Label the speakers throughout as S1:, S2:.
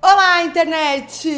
S1: Olá, internet!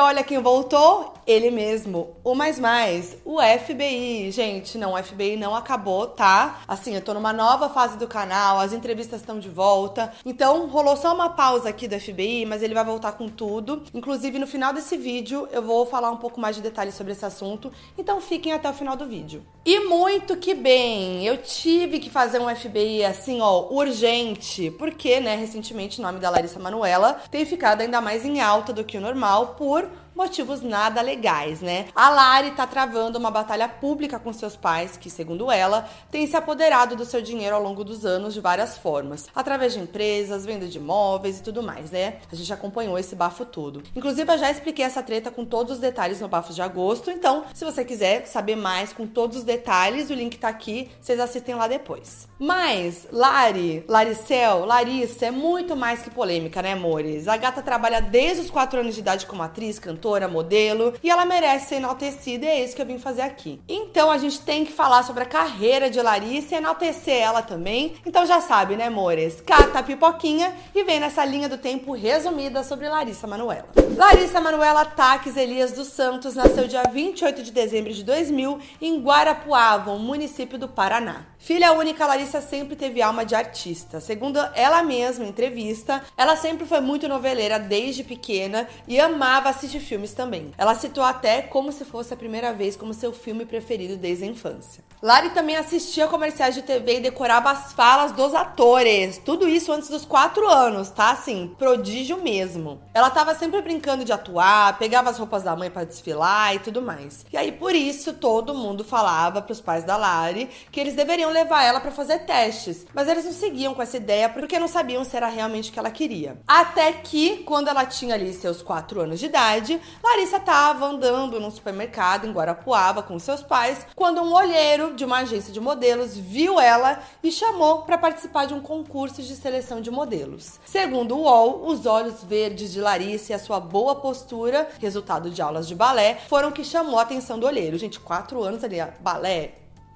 S1: Olha quem voltou, ele mesmo, o mais mais, o FBI. Gente, não, o FBI não acabou, tá? Assim, eu tô numa nova fase do canal, as entrevistas estão de volta. Então, rolou só uma pausa aqui do FBI, mas ele vai voltar com tudo. Inclusive, no final desse vídeo, eu vou falar um pouco mais de detalhes sobre esse assunto. Então, fiquem até o final do vídeo. E muito que bem, eu tive que fazer um FBI assim, ó, urgente, porque, né, recentemente o nome da Larissa Manuela tem ficado ainda mais em alta do que o normal por motivos nada legais, né? A Lari tá travando uma batalha pública com seus pais, que, segundo ela, têm se apoderado do seu dinheiro ao longo dos anos de várias formas, através de empresas, venda de imóveis e tudo mais, né? A gente acompanhou esse bafo todo. Inclusive, eu já expliquei essa treta com todos os detalhes no bafo de agosto, então, se você quiser saber mais com todos os detalhes, o link tá aqui, vocês assistem lá depois. Mas, Lari, Laricel, Larissa é muito mais que polêmica, né, amores? A gata trabalha desde os 4 anos de idade como atriz, cantora, modelo, e ela merece ser enaltecida, e é isso que eu vim fazer aqui. Então a gente tem que falar sobre a carreira de Larissa e enaltecer ela também. Então já sabe, né, amores? Cata a pipoquinha e vem nessa linha do tempo resumida sobre Larissa Manuela. Larissa Manuela Taques Elias dos Santos nasceu dia 28 de dezembro de 2000 em Guarapuava, um município do Paraná. Filha única, Larissa sempre teve alma de artista. Segundo ela mesma em entrevista, ela sempre foi muito noveleira desde pequena e amava assistir filmes também. Ela citou até como se fosse a primeira vez como seu filme preferido desde a infância. Lari também assistia comerciais de TV e decorava as falas dos atores. Tudo isso antes dos 4 anos, tá? Assim, prodígio mesmo. Ela tava sempre brincando de atuar, pegava as roupas da mãe para desfilar e tudo mais. E aí, por isso, todo mundo falava pros pais da Lari que eles deveriam levar ela para fazer testes. Mas eles não seguiam com essa ideia porque não sabiam se era realmente o que ela queria. Até que, quando ela tinha ali seus 4 anos de idade, Larissa tava andando num supermercado em Guarapuava com seus pais, quando um olheiro de uma agência de modelos viu ela e chamou para participar de um concurso de seleção de modelos. Segundo o UOL, os olhos verdes de Larissa e a sua boa postura, resultado de aulas de balé, foram que chamou a atenção do olheiro. Gente, 4 anos ali, balé,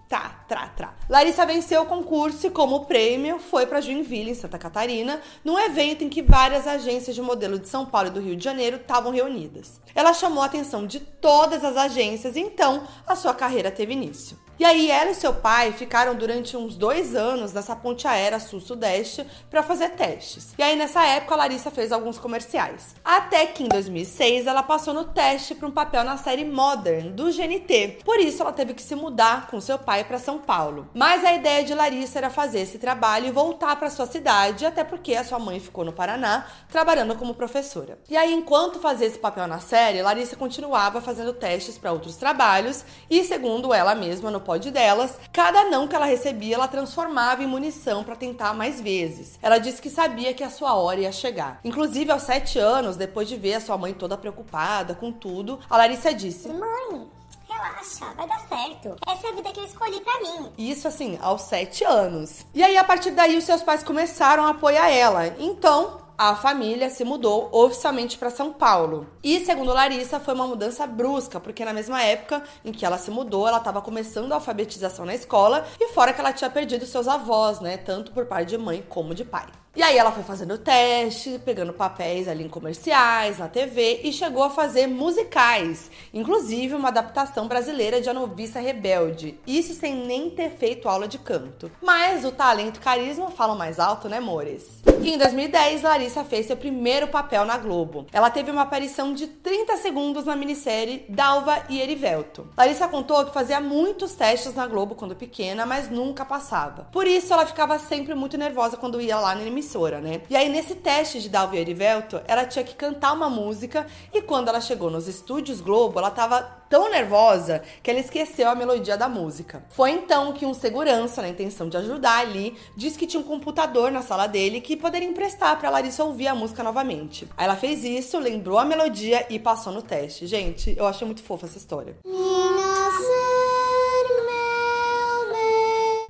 S1: Tá, tra, tra. Larissa venceu o concurso e, como prêmio, foi para Joinville, em Santa Catarina, num evento em que várias agências de modelo de São Paulo e do Rio de Janeiro estavam reunidas. Ela chamou a atenção de todas as agências e então a sua carreira teve início. E aí ela e seu pai ficaram durante uns dois anos nessa ponte aérea sul-sudeste para fazer testes. E aí nessa época a Larissa fez alguns comerciais. Até que em 2006 ela passou no teste para um papel na série Modern do GNT. Por isso ela teve que se mudar com seu pai para São Paulo. Mas a ideia de Larissa era fazer esse trabalho e voltar para sua cidade, até porque a sua mãe ficou no Paraná trabalhando como professora. E aí enquanto fazia esse papel na série, Larissa continuava fazendo testes para outros trabalhos e segundo ela mesma no pod delas, cada não que ela recebia, ela transformava em munição para tentar mais vezes. Ela disse que sabia que a sua hora ia chegar. Inclusive, aos sete anos, depois de ver a sua mãe toda preocupada com tudo, a Larissa disse:
S2: Mãe, relaxa, vai dar certo. Essa é a vida que eu escolhi pra mim.
S1: Isso assim, aos sete anos. E aí, a partir daí, os seus pais começaram a apoiar ela. Então, a família se mudou oficialmente para São Paulo. E, segundo Larissa, foi uma mudança brusca, porque na mesma época em que ela se mudou, ela estava começando a alfabetização na escola e fora que ela tinha perdido seus avós, né, tanto por parte de mãe como de pai. E aí ela foi fazendo teste, pegando papéis ali em comerciais, na TV e chegou a fazer musicais, inclusive uma adaptação brasileira de A Noviça Rebelde. Isso sem nem ter feito aula de canto. Mas o talento e carisma falam mais alto, né, amores? Em 2010, Larissa fez seu primeiro papel na Globo. Ela teve uma aparição de 30 segundos na minissérie Dalva e Erivelto. Larissa contou que fazia muitos testes na Globo quando pequena, mas nunca passava. Por isso, ela ficava sempre muito nervosa quando ia lá na emissora, né? E aí, nesse teste de Dalva e Erivelto, ela tinha que cantar uma música e quando ela chegou nos estúdios Globo, ela tava tão nervosa que ela esqueceu a melodia da música. Foi então que um segurança, na intenção de ajudar ali, disse que tinha um computador na sala dele que poderia emprestar para Larissa ouvir a música novamente. Aí ela fez isso, lembrou a melodia e passou no teste. Gente, eu achei muito fofa essa história.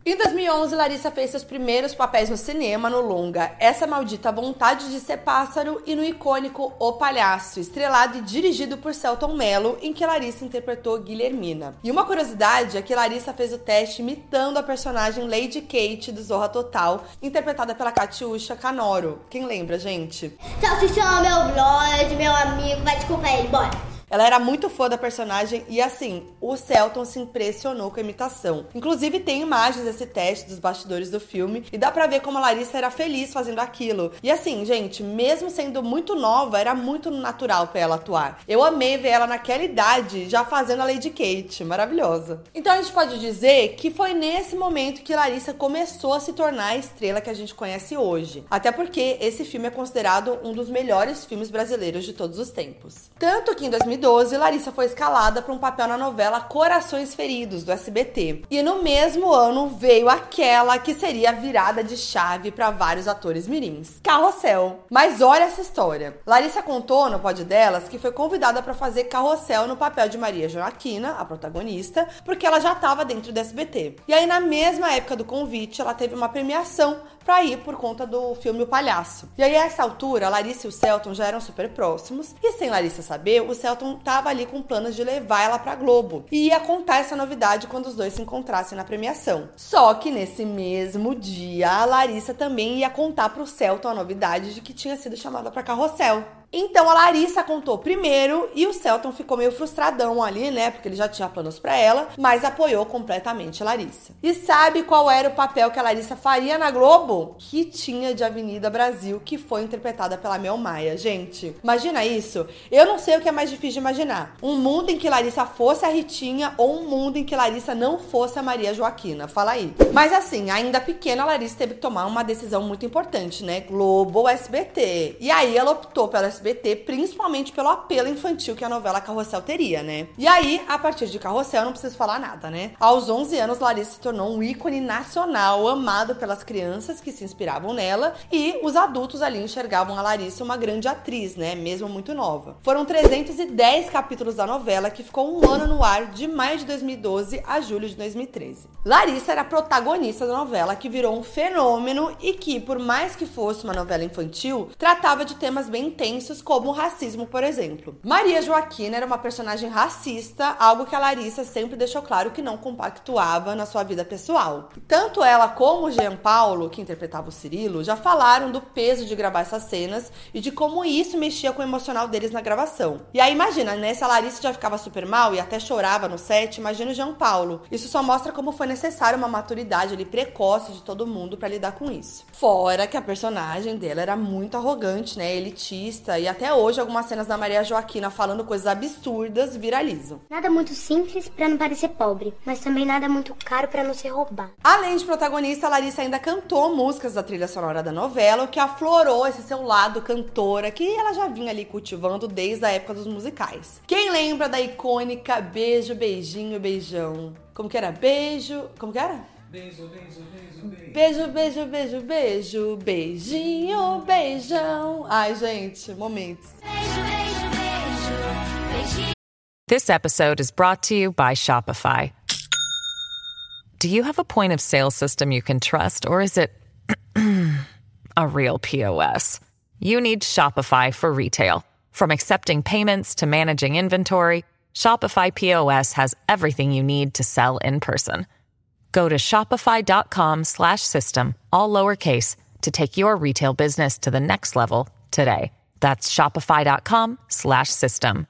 S1: Em 2011, Larissa fez seus primeiros papéis no cinema no longa Essa Maldita Vontade de Ser Pássaro e no icônico O Palhaço, estrelado e dirigido por Celton Mello, em que Larissa interpretou Guilhermina. E uma curiosidade é que Larissa fez o teste imitando a personagem Lady Kate do Zorra Total, interpretada pela Katiusha Canoro. Quem lembra, gente?
S2: Salsichão, meu brother, meu amigo, vai desculpar ele, bora.
S1: Ela era muito fã da personagem e assim, o Celton se impressionou com a imitação. Inclusive tem imagens desse teste dos bastidores do filme e dá pra ver como a Larissa era feliz fazendo aquilo. E assim, gente, mesmo sendo muito nova, era muito natural para ela atuar. Eu amei ver ela naquela idade já fazendo a Lady Kate, maravilhosa. Então a gente pode dizer que foi nesse momento que Larissa começou a se tornar a estrela que a gente conhece hoje. Até porque esse filme é considerado um dos melhores filmes brasileiros de todos os tempos. Tanto que em 2012 2012, Larissa foi escalada para um papel na novela Corações Feridos, do SBT. E no mesmo ano veio aquela que seria a virada de chave para vários atores mirins, Carrossel. Mas olha essa história. Larissa contou no pod delas que foi convidada para fazer Carrossel no papel de Maria Joaquina, a protagonista, porque ela já estava dentro do SBT. E aí, na mesma época do convite, ela teve uma premiação para ir por conta do filme O Palhaço. E aí, a essa altura, Larissa e o Celton já eram super próximos, e sem Larissa saber, o Celton tava ali com planos de levar ela pra Globo. E ia contar essa novidade quando os dois se encontrassem na premiação. Só que nesse mesmo dia, a Larissa também ia contar pro Celton a novidade de que tinha sido chamada para Carrossel. Então a Larissa contou primeiro e o Celton ficou meio frustradão ali, né? Porque ele já tinha planos para ela, mas apoiou completamente a Larissa. E sabe qual era o papel que a Larissa faria na Globo? Que tinha de Avenida Brasil, que foi interpretada pela Mel Maia. Gente, imagina isso? Eu não sei o que é mais difícil de imaginar. Um mundo em que Larissa fosse a Ritinha ou um mundo em que Larissa não fosse a Maria Joaquina. Fala aí. Mas assim, ainda pequena, a Larissa teve que tomar uma decisão muito importante, né? Globo ou SBT. E aí ela optou pela SBT SBT, principalmente pelo apelo infantil que a novela Carrossel teria, né? E aí, a partir de Carrossel, não preciso falar nada, né? Aos 11 anos, Larissa se tornou um ícone nacional, amado pelas crianças que se inspiravam nela e os adultos ali enxergavam a Larissa uma grande atriz, né? Mesmo muito nova. Foram 310 capítulos da novela que ficou um ano no ar, de maio de 2012 a julho de 2013. Larissa era a protagonista da novela que virou um fenômeno e que, por mais que fosse uma novela infantil, tratava de temas bem intensos como o racismo, por exemplo. Maria Joaquina era uma personagem racista, algo que a Larissa sempre deixou claro que não compactuava na sua vida pessoal. Tanto ela como o Jean Paulo, que interpretava o Cirilo, já falaram do peso de gravar essas cenas e de como isso mexia com o emocional deles na gravação. E aí imagina, né, se a Larissa já ficava super mal e até chorava no set, imagina o Jean Paulo. Isso só mostra como foi necessária uma maturidade ali precoce de todo mundo para lidar com isso. Fora que a personagem dela era muito arrogante, né, elitista e até hoje algumas cenas da Maria Joaquina falando coisas absurdas viralizam.
S3: Nada muito simples para não parecer pobre, mas também nada muito caro para não ser roubado.
S1: Além de protagonista, a Larissa ainda cantou músicas da trilha sonora da novela, o que aflorou esse seu lado cantora que ela já vinha ali cultivando desde a época dos musicais. Quem lembra da icônica Beijo, Beijinho, Beijão? Como que era? Beijo. Como que era?
S4: Beijo, beijo, beijo, beijo.
S1: Beijo, beijo, beijo, beijo, beijinho, beijão. Ai, gente, momentos.
S5: This episode is brought to you by Shopify. Do you have a point of sale system you can trust, or is it a real POS? You need Shopify for retail. From accepting payments to managing inventory, Shopify POS has everything you need to sell in person. Go to shopify.com slash system, all lowercase, to take your retail business to the next level today. That's shopify.com slash system.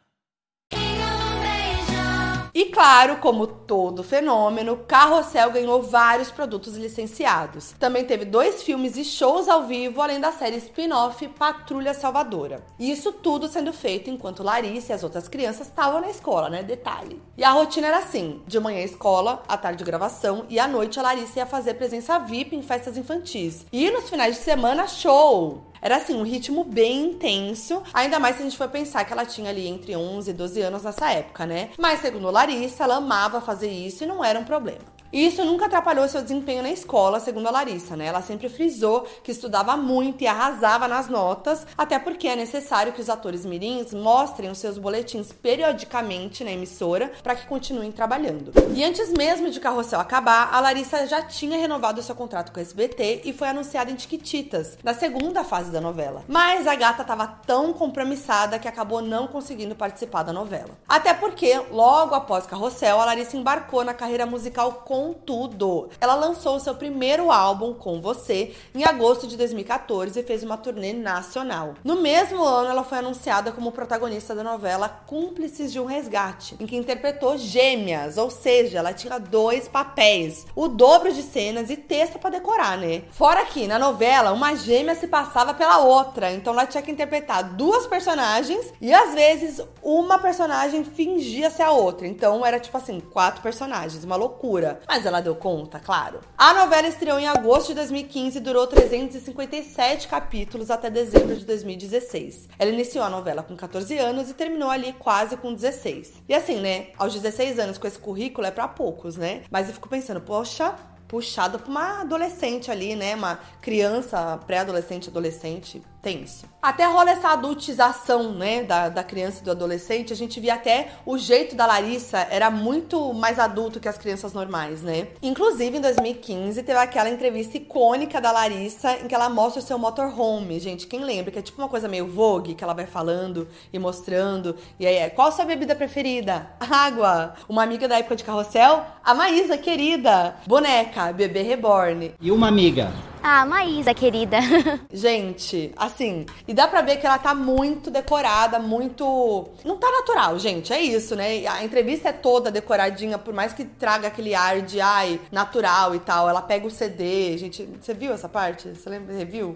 S1: Claro, como todo fenômeno, Carrossel ganhou vários produtos licenciados. Também teve dois filmes e shows ao vivo, além da série spin-off Patrulha Salvadora. E isso tudo sendo feito enquanto Larissa e as outras crianças estavam na escola, né? Detalhe. E a rotina era assim: de manhã escola, à tarde gravação e à noite a Larissa ia fazer presença VIP em festas infantis. E nos finais de semana, show! Era assim, um ritmo bem intenso, ainda mais se a gente for pensar que ela tinha ali entre 11 e 12 anos nessa época, né? Mas segundo Larissa, ela amava fazer isso e não era um problema. E isso nunca atrapalhou seu desempenho na escola, segundo a Larissa, né? Ela sempre frisou que estudava muito e arrasava nas notas, até porque é necessário que os atores mirins mostrem os seus boletins periodicamente na emissora para que continuem trabalhando. E antes mesmo de Carrossel acabar, a Larissa já tinha renovado seu contrato com o SBT e foi anunciada em Tiquititas, na segunda fase da novela. Mas a gata estava tão compromissada que acabou não conseguindo participar da novela. Até porque, logo após Carrossel, a Larissa embarcou na carreira musical com tudo. Ela lançou seu primeiro álbum com você em agosto de 2014 e fez uma turnê nacional. No mesmo ano, ela foi anunciada como protagonista da novela Cúmplices de um Resgate, em que interpretou gêmeas, ou seja, ela tinha dois papéis, o dobro de cenas e texto para decorar, né? Fora que na novela, uma gêmea se passava pela outra, então ela tinha que interpretar duas personagens e às vezes uma personagem fingia ser a outra. Então era tipo assim, quatro personagens, uma loucura. Mas ela deu conta, claro. A novela estreou em agosto de 2015 e durou 357 capítulos até dezembro de 2016. Ela iniciou a novela com 14 anos e terminou ali quase com 16. E assim, né? Aos 16 anos com esse currículo é para poucos, né? Mas eu fico pensando, poxa, puxado pra uma adolescente ali, né? Uma criança, pré-adolescente, adolescente, tenso. Até rola essa adultização, né, da, da criança e do adolescente. A gente via até o jeito da Larissa era muito mais adulto que as crianças normais, né? Inclusive, em 2015, teve aquela entrevista icônica da Larissa em que ela mostra o seu motorhome. Gente, quem lembra? Que é tipo uma coisa meio Vogue, que ela vai falando e mostrando. E aí é, qual sua bebida preferida? Água. Uma amiga da época de carrossel? A Maísa, querida. Boneca, bebê reborn.
S6: E uma amiga?
S3: Ah, Maísa, querida.
S1: Gente, assim, e dá pra ver que ela tá muito decorada, muito. Não tá natural, gente, é isso, né? A entrevista é toda decoradinha, por mais que traga aquele ar de, ai, natural e tal. Ela pega o CD, gente. Você viu essa parte? Você lembra? Review?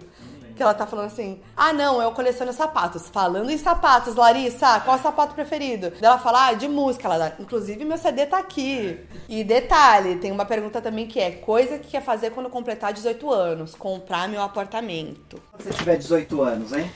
S1: Que ela tá falando assim: Ah, não, eu coleciono sapatos. Falando em sapatos, Larissa, qual é o sapato preferido? Ela fala: Ah, de música. Ela, inclusive, meu CD tá aqui. E detalhe: tem uma pergunta também que é: Coisa que quer fazer quando completar 18 anos? Comprar meu apartamento.
S6: Quando você tiver 18 anos, hein?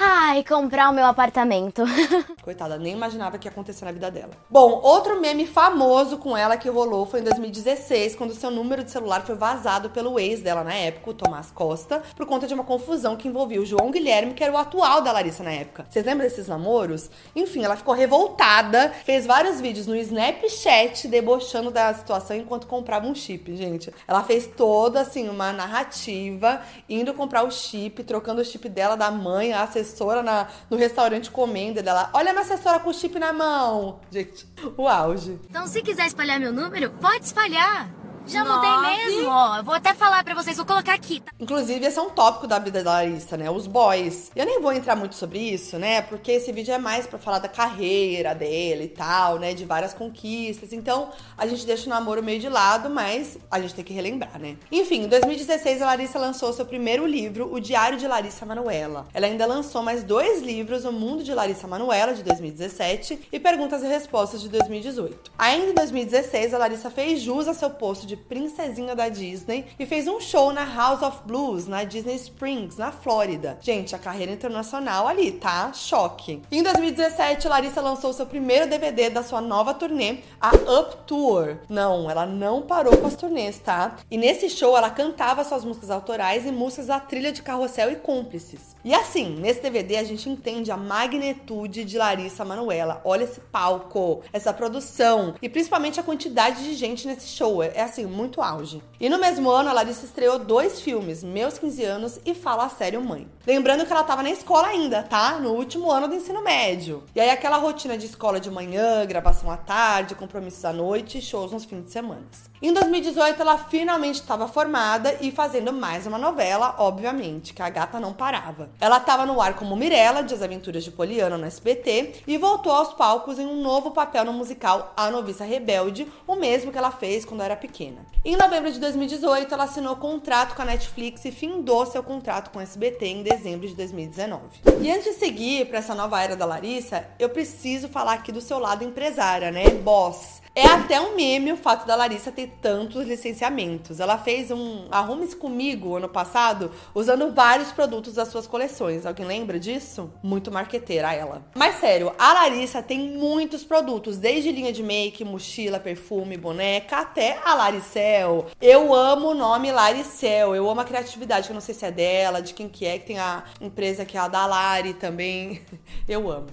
S3: Ai, comprar o meu apartamento.
S1: Coitada, nem imaginava que ia acontecer na vida dela. Bom, outro meme famoso com ela que rolou foi em 2016, quando seu número de celular foi vazado pelo ex dela na época, o Tomás Costa, por conta de uma confusão que envolvia o João Guilherme, que era o atual da Larissa na época. Vocês lembram desses namoros? Enfim, ela ficou revoltada, fez vários vídeos no Snapchat debochando da situação enquanto comprava um chip, gente. Ela fez toda, assim, uma narrativa, indo comprar o chip, trocando o chip dela da mãe, a assessora na, no restaurante comendo dela. Olha minha assessora com o chip na mão. Gente, o auge.
S7: Então, se quiser espalhar meu número, pode espalhar. Já
S1: Nove.
S7: mudei mesmo, ó. Eu vou até falar pra vocês, vou colocar aqui, tá?
S1: Inclusive, esse é um tópico da vida da Larissa, né? Os boys. Eu nem vou entrar muito sobre isso, né? Porque esse vídeo é mais pra falar da carreira dele e tal, né? De várias conquistas. Então, a gente deixa o namoro meio de lado, mas a gente tem que relembrar, né? Enfim, em 2016, a Larissa lançou seu primeiro livro, O Diário de Larissa Manuela. Ela ainda lançou mais dois livros, O Mundo de Larissa Manuela, de 2017, e Perguntas e Respostas, de 2018. Ainda em 2016, a Larissa fez jus a seu posto de princesinha da Disney e fez um show na House of Blues, na Disney Springs, na Flórida. Gente, a carreira internacional ali, tá? Choque. Em 2017, Larissa lançou seu primeiro DVD da sua nova turnê, a Up Tour. Não, ela não parou com as turnês, tá? E nesse show ela cantava suas músicas autorais e músicas da trilha de Carrossel e Cúmplices. E assim, nesse DVD a gente entende a magnitude de Larissa Manuela. Olha esse palco, essa produção e principalmente a quantidade de gente nesse show. É assim, muito auge. E no mesmo ano, a Larissa estreou dois filmes, Meus 15 Anos e Fala Sério Mãe. Lembrando que ela tava na escola ainda, tá? No último ano do ensino médio. E aí aquela rotina de escola de manhã, gravação à tarde, compromissos à noite e shows nos fins de semana. Em 2018, ela finalmente estava formada e fazendo mais uma novela, obviamente, que a gata não parava. Ela estava no ar como Mirella, de As Aventuras de Poliana no SBT, e voltou aos palcos em um novo papel no musical A Noviça Rebelde, o mesmo que ela fez quando era pequena. Em novembro de 2018, ela assinou contrato com a Netflix e findou seu contrato com o SBT em dezembro de 2019. E antes de seguir para essa nova era da Larissa, eu preciso falar aqui do seu lado empresária, né? Boss. É até um meme o fato da Larissa ter tantos licenciamentos. Ela fez um Arrume-se Comigo ano passado usando vários produtos das suas coleções. Alguém lembra disso? Muito marqueteira ela. Mas sério, a Larissa tem muitos produtos, desde linha de make, mochila, perfume, boneca, até a Laricel. Eu amo o nome Laricel, eu amo a criatividade, eu não sei se é dela, de quem que é, que tem a empresa que é a da Lari também. Eu amo.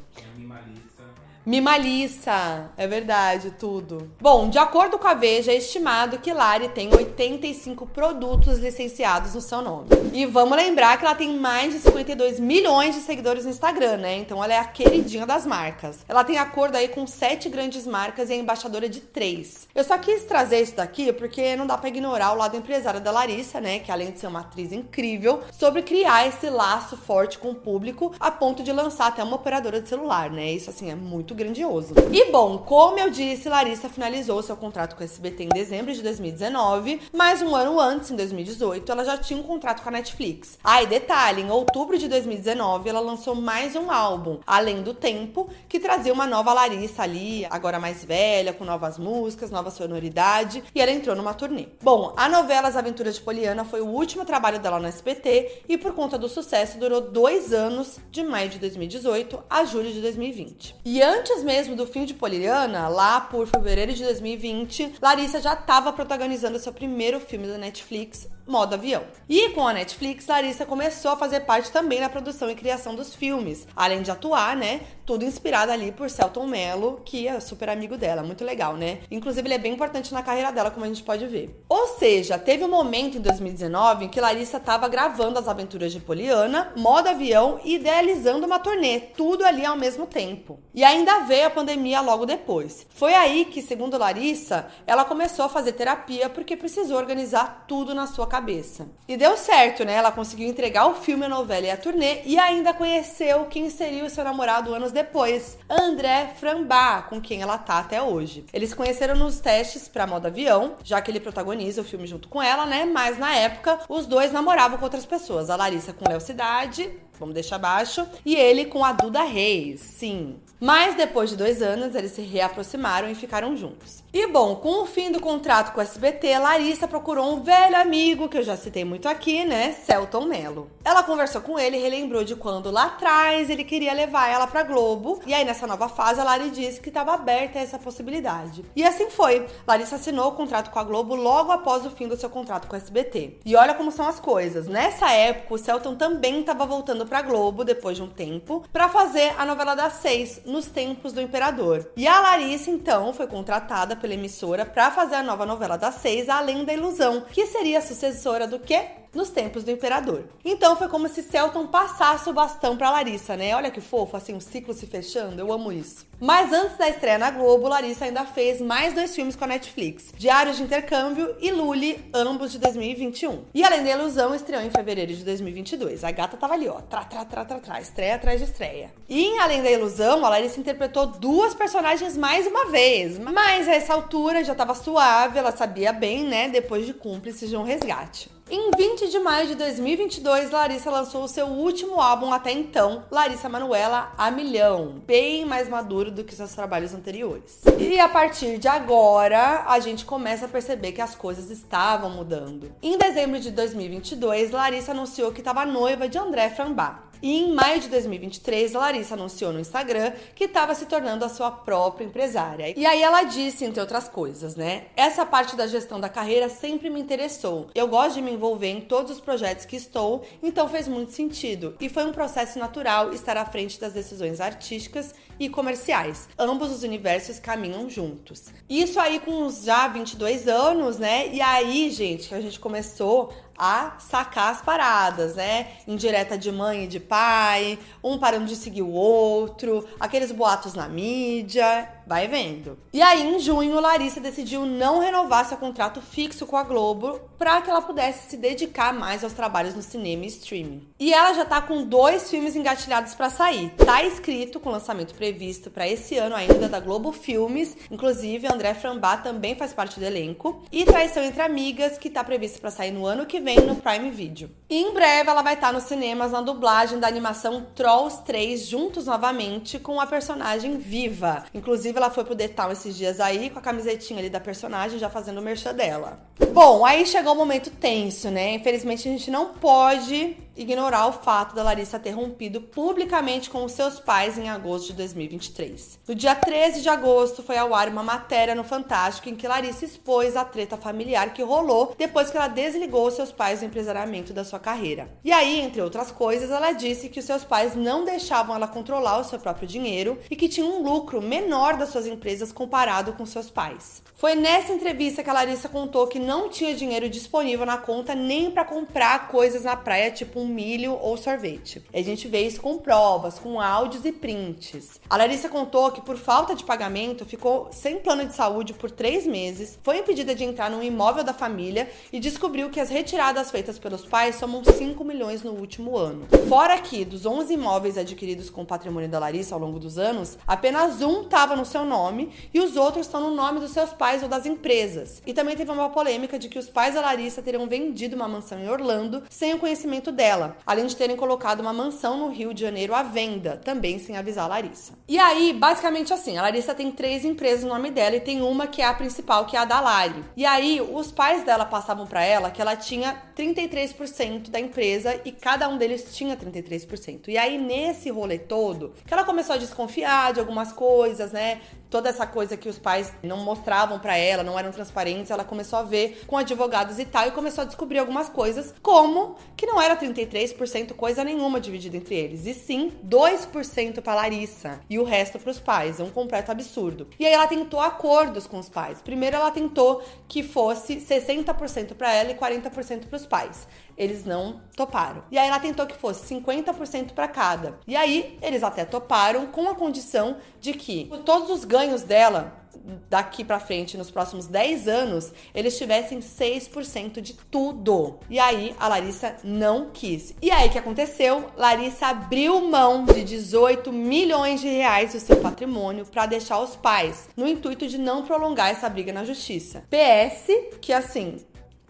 S1: Mimalissa, é verdade, tudo. Bom, de acordo com a Veja, é estimado que Lari tem 85 produtos licenciados no seu nome. E vamos lembrar que ela tem mais de 52 milhões de seguidores no Instagram, né? Então ela é a queridinha das marcas. Ela tem acordo aí com sete grandes marcas e é embaixadora de três. Eu só quis trazer isso daqui porque não dá pra ignorar o lado empresário da Larissa, né? Que além de ser uma atriz incrível, sobre criar esse laço forte com o público a ponto de lançar até uma operadora de celular, né? Isso assim é muito grandioso. E bom, como eu disse, Larissa finalizou seu contrato com a SBT em dezembro de 2019, mas um ano antes, em 2018, ela já tinha um contrato com a Netflix. Ah, e detalhe, em outubro de 2019 ela lançou mais um álbum, Além do Tempo, que trazia uma nova Larissa ali, agora mais velha, com novas músicas, nova sonoridade, e ela entrou numa turnê. Bom, a novela As Aventuras de Poliana foi o último trabalho dela no SBT e por conta do sucesso durou dois anos, de maio de 2018 a julho de 2020. E antes mesmo do fim de Poliana, lá por fevereiro de 2020, Larissa já estava protagonizando seu primeiro filme da Netflix, Modo Avião. E com a Netflix, Larissa começou a fazer parte também da produção e criação dos filmes, além de atuar, né? Tudo inspirado ali por Celton Mello, que é super amigo dela, muito legal, né? Inclusive, ele é bem importante na carreira dela, como a gente pode ver. Ou seja, teve um momento em 2019 em que Larissa estava gravando as aventuras de Poliana, Modo Avião e idealizando uma turnê, tudo ali ao mesmo tempo. E ainda veio a pandemia logo depois. Foi aí que, segundo Larissa, ela começou a fazer terapia porque precisou organizar tudo na sua cabeça. E deu certo, né? Ela conseguiu entregar o filme, a novela e a turnê e ainda conheceu quem seria o seu namorado anos depois, André Frambá, com quem ela tá até hoje. Eles conheceram nos testes para Moda Avião, já que ele protagoniza o filme junto com ela, né? Mas na época os dois namoravam com outras pessoas, a Larissa com Léo Cidade, vamos deixar abaixo, e ele com a Duda Reis, sim. Mas depois de dois anos, eles se reaproximaram e ficaram juntos. E bom, com o fim do contrato com o SBT, Larissa procurou um velho amigo, que eu já citei muito aqui, né? Celton Mello. Ela conversou com ele e relembrou de quando lá atrás ele queria levar ela pra Globo. E aí, nessa nova fase, a Lari disse que estava aberta a essa possibilidade. E assim foi. Larissa assinou o contrato com a Globo logo após o fim do seu contrato com o SBT. E olha como são as coisas. Nessa época, o Celton também estava voltando pra Globo, depois de um tempo, para fazer a novela das seis, nos tempos do Imperador. E a Larissa, então, foi contratada pela emissora para fazer a nova novela das seis, Além da Ilusão, que seria a sucessora do quê? Nos tempos do imperador. Então foi como se Celton passasse o bastão para Larissa, né? Olha que fofo, assim, um ciclo se fechando. Eu amo isso. Mas antes da estreia na Globo, Larissa ainda fez mais dois filmes com a Netflix: Diários de Intercâmbio e Lully, ambos de 2021. E além da ilusão, estreou em fevereiro de 2022. A gata tava ali, ó, tra, tra, tra, tra, tra, estreia atrás de estreia. E em Além da Ilusão, a Larissa interpretou duas personagens mais uma vez. Mas a essa altura já tava suave, ela sabia bem, né? Depois de cúmplices de um resgate. Em 20 de maio de 2022, Larissa lançou o seu último álbum até então, Larissa Manuela A Milhão, bem mais maduro do que seus trabalhos anteriores. E a partir de agora, a gente começa a perceber que as coisas estavam mudando. Em dezembro de 2022, Larissa anunciou que estava noiva de André Frambá. E em maio de 2023, a Larissa anunciou no Instagram que estava se tornando a sua própria empresária. E aí ela disse, entre outras coisas, né? Essa parte da gestão da carreira sempre me interessou. Eu gosto de me envolver em todos os projetos que estou, então fez muito sentido. E foi um processo natural estar à frente das decisões artísticas e comerciais. Ambos os universos caminham juntos. Isso aí com uns já 22 anos, né? E aí, gente, que a gente começou a sacar as paradas, né? Indireta de mãe e de pai, um parando de seguir o outro, aqueles boatos na mídia, vai vendo. E aí, em junho, Larissa decidiu não renovar seu contrato fixo com a Globo para que ela pudesse se dedicar mais aos trabalhos no cinema e streaming. E ela já tá com dois filmes engatilhados para sair. Tá escrito com lançamento previsto para esse ano ainda da Globo Filmes, inclusive André Frambá também faz parte do elenco, e Traição entre Amigas, que tá previsto para sair no ano que vem no Prime Video. E em breve ela vai estar nos cinemas na dublagem da animação Trolls 3 juntos novamente com a personagem viva. Inclusive ela foi pro Detal esses dias aí com a camisetinha ali da personagem já fazendo o merchan dela. Bom, aí chegou o momento tenso, né? Infelizmente a gente não pode ignorar o fato da Larissa ter rompido publicamente com os seus pais em agosto de 2023. No dia 13 de agosto foi ao ar uma matéria no Fantástico em que Larissa expôs a treta familiar que rolou depois que ela desligou seus pais do empresariamento da sua carreira. E aí, entre outras coisas, ela disse que os seus pais não deixavam ela controlar o seu próprio dinheiro e que tinha um lucro menor das suas empresas comparado com seus pais. Foi nessa entrevista que a Larissa contou que não tinha dinheiro disponível na conta nem para comprar coisas na praia, tipo um milho ou sorvete. A gente vê isso com provas, com áudios e prints. A Larissa contou que por falta de pagamento ficou sem plano de saúde por três meses, foi impedida de entrar num imóvel da família e descobriu que as retiradas feitas pelos pais somam 5 milhões no último ano. Fora que dos 11 imóveis adquiridos com o patrimônio da Larissa ao longo dos anos, apenas um estava no seu nome e os outros estão no nome dos seus pais ou das empresas. E também teve uma polêmica de que os pais da Larissa teriam vendido uma mansão em Orlando sem o conhecimento dela, além de terem colocado uma mansão no Rio de Janeiro à venda, também sem avisar a Larissa. E aí, basicamente assim, a Larissa tem três empresas no nome dela e tem uma que é a principal, que é a da Lari. E aí, os pais dela passavam para ela que ela tinha 33% da empresa e cada um deles tinha 33%. E aí, nesse rolê todo, que ela começou a desconfiar de algumas coisas, né? Toda essa coisa que os pais não mostravam para ela, não eram transparentes, ela começou a ver com advogados e tal e começou a descobrir algumas coisas, como que não era 33% coisa nenhuma dividida entre eles, e sim 2% para Larissa e o resto para os pais, é um completo absurdo. E aí ela tentou acordos com os pais. Primeiro ela tentou que fosse 60% para ela e 40% para os pais. Eles não toparam. E aí ela tentou que fosse 50% para cada. E aí eles até toparam com a condição de que todos os ganhos dela daqui para frente, nos próximos 10 anos, eles tivessem 6% de tudo. E aí a Larissa não quis. E aí o que aconteceu? Larissa abriu mão de 18 milhões de reais do seu patrimônio para deixar os pais, no intuito de não prolongar essa briga na justiça. PS, que assim,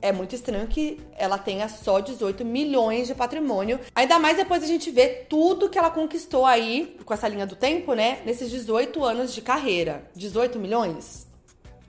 S1: é muito estranho que ela tenha só 18 milhões de patrimônio. Ainda mais depois a gente vê tudo que ela conquistou aí, com essa linha do tempo, né? Nesses 18 anos de carreira. 18 milhões?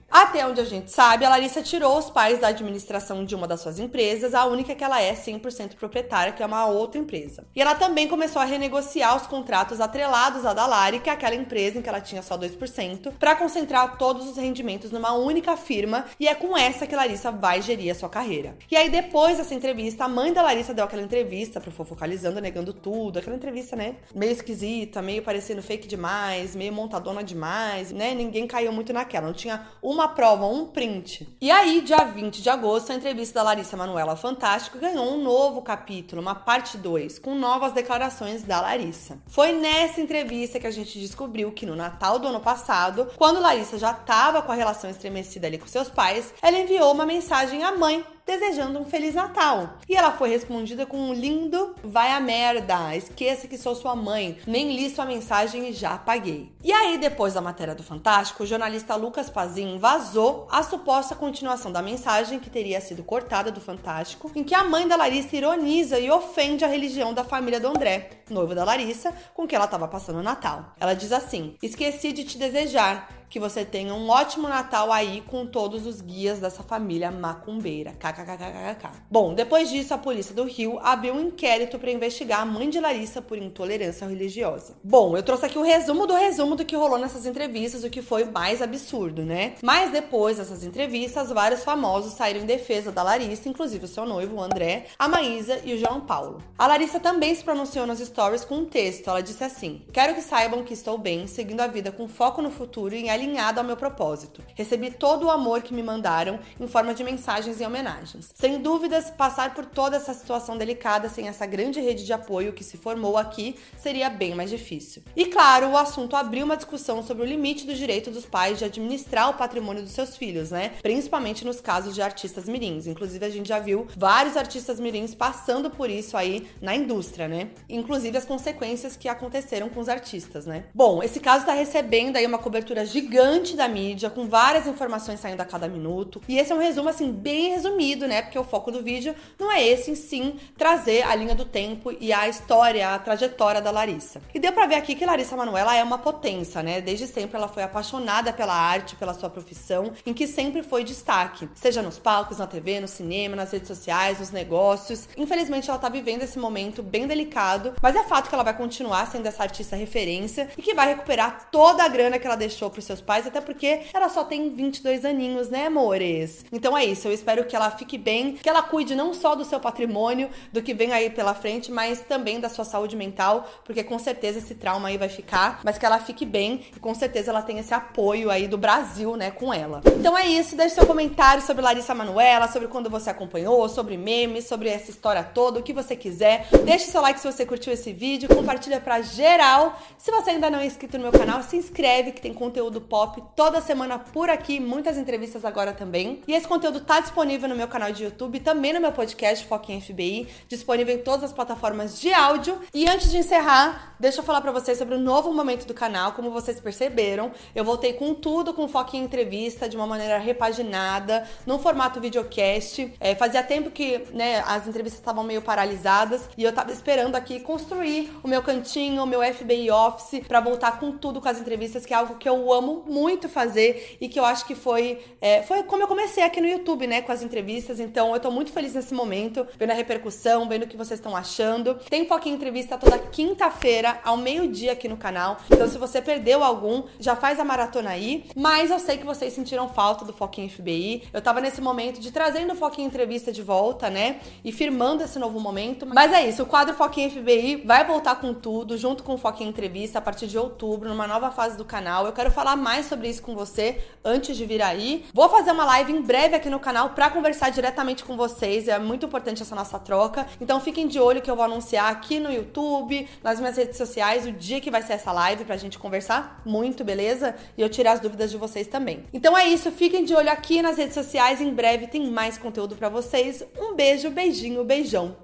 S1: Até onde a gente sabe, a Larissa tirou os pais da administração de uma das suas empresas, a única que ela é 100% proprietária, que é uma outra empresa. E ela também começou a renegociar os contratos atrelados à da Lari, que é aquela empresa em que ela tinha só 2%, para concentrar todos os rendimentos numa única firma, e é com essa que Larissa vai gerir a sua carreira. E aí, depois dessa entrevista, a mãe da Larissa deu aquela entrevista pro Fofocalizando, negando tudo, aquela entrevista, né, meio esquisita, meio parecendo fake demais, meio montadona demais, né, ninguém caiu muito naquela, não tinha uma uma prova, um print. E aí, dia 20 de agosto, a entrevista da Larissa Manuela Fantástico ganhou um novo capítulo, uma parte 2, com novas declarações da Larissa. Foi nessa entrevista que a gente descobriu que no Natal do ano passado, quando Larissa já estava com a relação estremecida ali com seus pais, ela enviou uma mensagem à mãe desejando um Feliz Natal. E ela foi respondida com um lindo vai a merda, esqueça que sou sua mãe, nem li sua mensagem e já apaguei. E aí, depois da matéria do Fantástico, o jornalista Lucas Pazin vazou a suposta continuação da mensagem que teria sido cortada do Fantástico, em que a mãe da Larissa ironiza e ofende a religião da família do André, noivo da Larissa, com que ela estava passando o Natal. Ela diz assim: Esqueci de te desejar que você tenha um ótimo Natal aí com todos os guias dessa família macumbeira. KKKKK. Bom, depois disso, a polícia do Rio abriu um inquérito para investigar a mãe de Larissa por intolerância religiosa. Bom, eu trouxe aqui o resumo do resumo do que rolou nessas entrevistas, o que foi mais absurdo, né? Mas depois dessas entrevistas, vários famosos saíram em defesa da Larissa, inclusive o seu noivo, o André, a Maísa e o João Paulo. A Larissa também se pronunciou nas stories com um texto. Ela disse assim: Quero que saibam que estou bem, seguindo a vida com foco no futuro e alinhado ao meu propósito. Recebi todo o amor que me mandaram em forma de mensagens e homenagens. Sem dúvidas, passar por toda essa situação delicada sem essa grande rede de apoio que se formou aqui seria bem mais difícil. E claro, o assunto abriu uma discussão sobre o limite do direito dos pais de administrar o patrimônio dos seus filhos, né? Principalmente nos casos de artistas mirins. Inclusive, a gente já viu vários artistas mirins passando por isso aí na indústria, né? Inclusive as consequências que aconteceram com os artistas, né? Bom, esse caso tá recebendo aí uma cobertura gigante da mídia, com várias informações saindo a cada minuto. E esse é um resumo, assim, bem resumido, né? Porque o foco do vídeo não é esse, em sim, trazer a linha do tempo e a história, a trajetória da Larissa. E deu pra ver aqui que Larissa Manoela é uma potência, né? Desde sempre ela foi apaixonada pela arte, pela sua profissão, em que sempre foi destaque, seja nos palcos, na TV, no cinema, nas redes sociais, nos negócios. Infelizmente, ela tá vivendo esse momento bem delicado, mas é fato que ela vai continuar sendo essa artista referência e que vai recuperar toda a grana que ela deixou pros seus pais, até porque ela só tem 22 aninhos, né, amores? Então é isso, eu espero que ela fique bem, que ela cuide não só do seu patrimônio, do que vem aí pela frente, mas também da sua saúde mental, porque com certeza esse trauma aí vai ficar, mas que ela fique bem e com certeza ela tem esse apoio aí do Brasil, né, com ela. Então é isso, deixe seu comentário sobre Larissa Manuela, sobre quando você acompanhou, sobre memes, sobre essa história toda, o que você quiser. Deixe seu like se você curtiu esse vídeo, compartilha pra geral. Se você ainda não é inscrito no meu canal, se inscreve que tem conteúdo pop toda semana por aqui, muitas entrevistas agora também. E esse conteúdo tá disponível no meu canal de YouTube, também no meu podcast em FBI, disponível em todas as plataformas de áudio. E antes de encerrar, deixa eu falar para vocês sobre o novo momento do canal, como vocês perceberam, eu voltei com tudo com foco em entrevista de uma maneira repaginada, num formato videocast. É, fazia tempo que né, as entrevistas estavam meio paralisadas e eu tava esperando aqui construir o meu cantinho, o meu FBI Office, para voltar com tudo com as entrevistas, que é algo que eu amo muito fazer e que eu acho que foi, é, foi como eu comecei aqui no YouTube, né, com as entrevistas. Então eu tô muito feliz nesse momento, vendo a repercussão, vendo o que vocês estão achando. Tem em entrevista toda quinta-feira, ao meio-dia aqui no canal. Então se você perdeu algum, já faz a maratona aí. Mas eu sei que vocês sentiram falta do Foquinho FBI. Eu tava nesse momento de trazendo o Foquinho Entrevista de volta, né? E firmando esse novo momento. Mas é isso, o quadro Foquinho FBI vai voltar com tudo, junto com o Foquinho Entrevista, a partir de outubro, numa nova fase do canal. Eu quero falar mais sobre isso com você antes de vir aí. Vou fazer uma live em breve aqui no canal para conversar diretamente com vocês. É muito importante essa nossa troca. Então fiquem de olho que eu vou anunciar aqui no YouTube, nas minhas redes sociais, o dia que vai ser essa live pra gente conversar muito, beleza? E eu tirar as dúvidas de vocês também. Então é isso, fiquem de olho aqui nas redes sociais. Em breve tem mais conteúdo para vocês. Um beijo, beijinho, beijão.